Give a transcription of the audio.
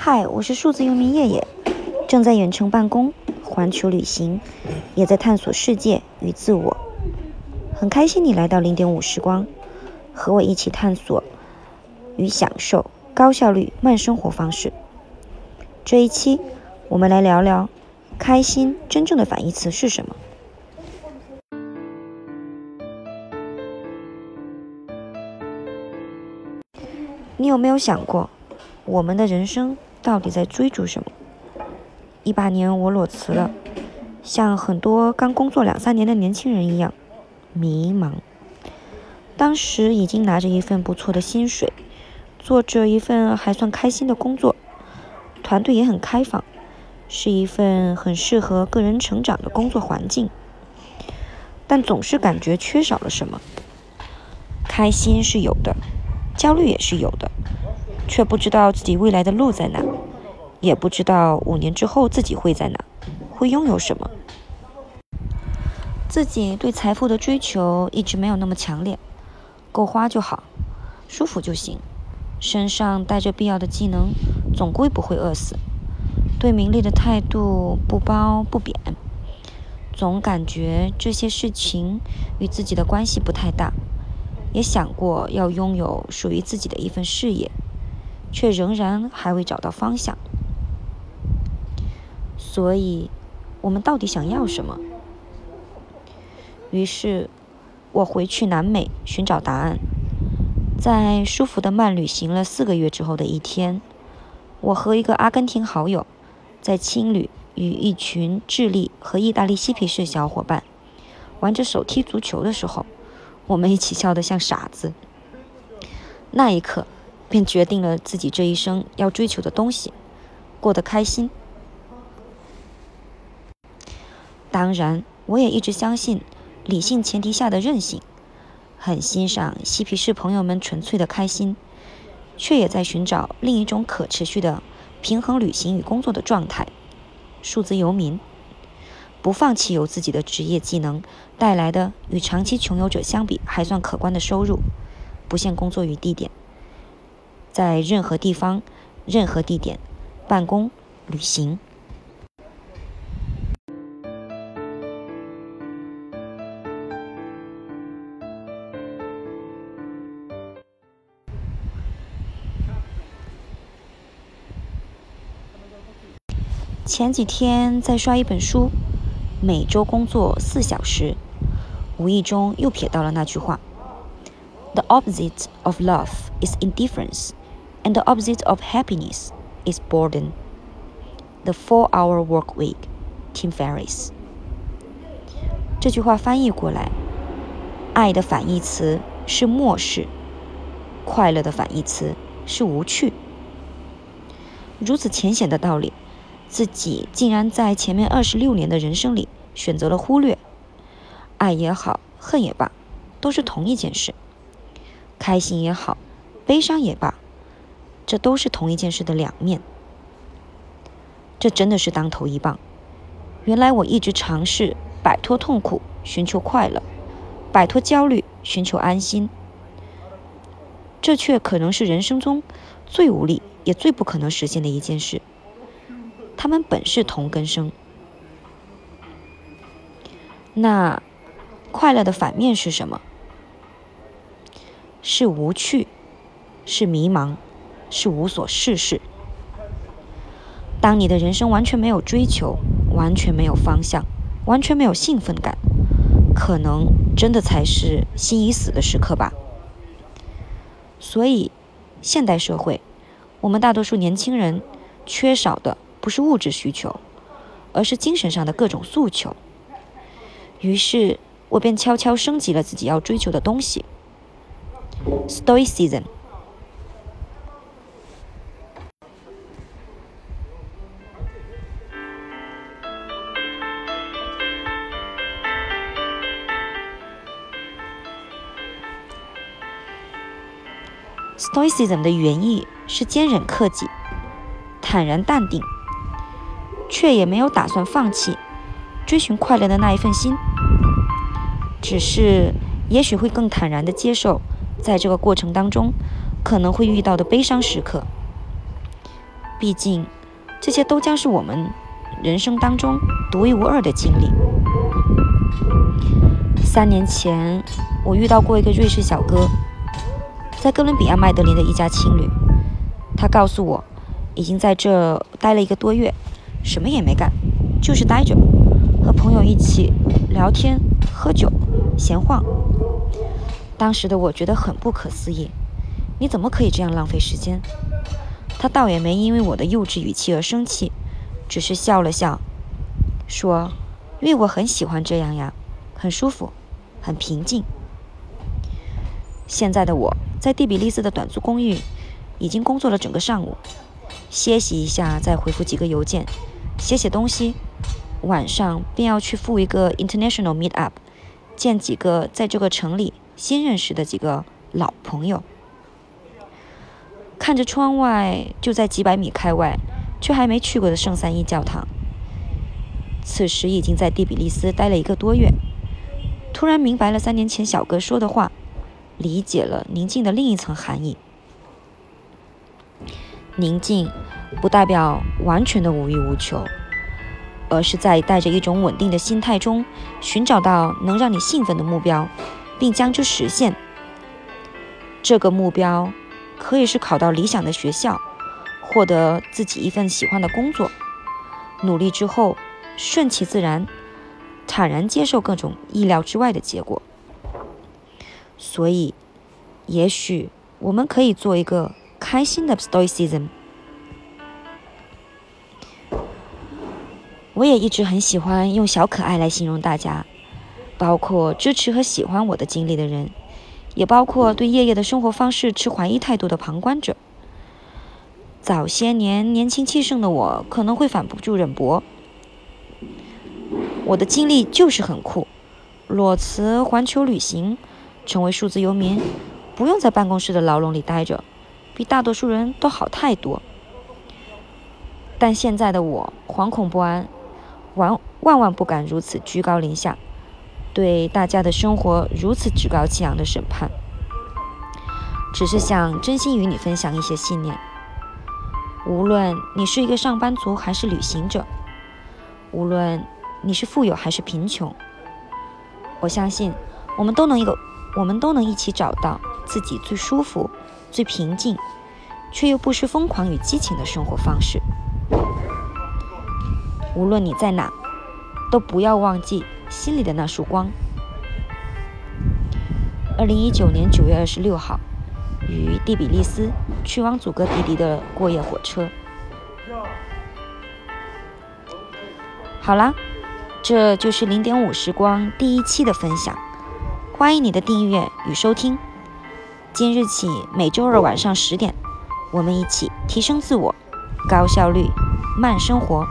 嗨，我是数字游民叶叶，正在远程办公、环球旅行，也在探索世界与自我。很开心你来到零点五时光，和我一起探索与享受高效率慢生活方式。这一期，我们来聊聊开心真正的反义词是什么。你有没有想过，我们的人生到底在追逐什么？一八年我裸辞了，像很多刚工作两三年的年轻人一样，迷茫。当时已经拿着一份不错的薪水，做着一份还算开心的工作，团队也很开放，是一份很适合个人成长的工作环境，但总是感觉缺少了什么。开心是有的。焦虑也是有的，却不知道自己未来的路在哪，也不知道五年之后自己会在哪，会拥有什么。自己对财富的追求一直没有那么强烈，够花就好，舒服就行，身上带着必要的技能，总归不会饿死。对名利的态度不褒不贬，总感觉这些事情与自己的关系不太大。也想过要拥有属于自己的一份事业，却仍然还未找到方向。所以，我们到底想要什么？于是，我回去南美寻找答案。在舒服的慢旅行了四个月之后的一天，我和一个阿根廷好友，在青旅与一群智利和意大利嬉皮士小伙伴玩着手踢足球的时候。我们一起笑得像傻子。那一刻，便决定了自己这一生要追求的东西：过得开心。当然，我也一直相信理性前提下的任性，很欣赏嬉皮士朋友们纯粹的开心，却也在寻找另一种可持续的平衡旅行与工作的状态——数字游民。不放弃由自己的职业技能带来的与长期穷游者相比还算可观的收入，不限工作与地点，在任何地方、任何地点办公、旅行。前几天在刷一本书。每周工作四小时，无意中又瞥到了那句话：“The opposite of love is indifference, and the opposite of happiness is boredom.” The four-hour work week, Tim Ferriss。这句话翻译过来，爱的反义词是漠视，快乐的反义词是无趣。如此浅显的道理。自己竟然在前面二十六年的人生里选择了忽略，爱也好，恨也罢，都是同一件事；开心也好，悲伤也罢，这都是同一件事的两面。这真的是当头一棒。原来我一直尝试摆脱痛苦，寻求快乐；摆脱焦虑，寻求安心。这却可能是人生中最无力也最不可能实现的一件事。他们本是同根生，那快乐的反面是什么？是无趣，是迷茫，是无所事事。当你的人生完全没有追求，完全没有方向，完全没有兴奋感，可能真的才是心已死的时刻吧。所以，现代社会，我们大多数年轻人缺少的。不是物质需求，而是精神上的各种诉求。于是我便悄悄升级了自己要追求的东西：Stoicism。Stoicism 的原意是坚忍克己，坦然淡定。却也没有打算放弃追寻快乐的那一份心，只是也许会更坦然地接受，在这个过程当中可能会遇到的悲伤时刻。毕竟，这些都将是我们人生当中独一无二的经历。三年前，我遇到过一个瑞士小哥，在哥伦比亚麦德林的一家青旅。他告诉我，已经在这待了一个多月，什么也没干，就是待着，和朋友一起聊天、喝酒、闲晃。当时的我觉得很不可思议，你怎么可以这样浪费时间？他倒也没因为我的幼稚语气而生气，只是笑了笑，说：“因为我很喜欢这样呀，很舒服，很平静。”现在的我在蒂比利斯的短租公寓。已经工作了整个上午，歇息一下，再回复几个邮件，写写东西。晚上便要去赴一个 international meet up，见几个在这个城里新认识的几个老朋友。看着窗外，就在几百米开外，却还没去过的圣三一教堂。此时已经在蒂比利斯待了一个多月，突然明白了三年前小哥说的话，理解了宁静的另一层含义。宁静，不代表完全的无欲无求，而是在带着一种稳定的心态中，寻找到能让你兴奋的目标，并将之实现。这个目标可以是考到理想的学校，获得自己一份喜欢的工作，努力之后顺其自然，坦然接受各种意料之外的结果。所以，也许我们可以做一个。开心的 stoicism。我也一直很喜欢用小可爱来形容大家，包括支持和喜欢我的经历的人，也包括对夜夜的生活方式持怀疑态度的旁观者。早些年年轻气盛的我可能会反不住忍驳，我的经历就是很酷，裸辞环球旅行，成为数字游民，不用在办公室的牢笼里待着。比大多数人都好太多，但现在的我惶恐不安，万万万不敢如此居高临下，对大家的生活如此趾高气扬的审判。只是想真心与你分享一些信念。无论你是一个上班族还是旅行者，无论你是富有还是贫穷，我相信我们都能一个，我们都能一起找到自己最舒服。最平静，却又不失疯狂与激情的生活方式。无论你在哪，都不要忘记心里的那束光。二零一九年九月二十六号，于蒂比利斯去往祖格迪迪的过夜火车。好啦，这就是零点五时光第一期的分享，欢迎你的订阅与收听。今日起，每周二晚上十点，我们一起提升自我，高效率，慢生活。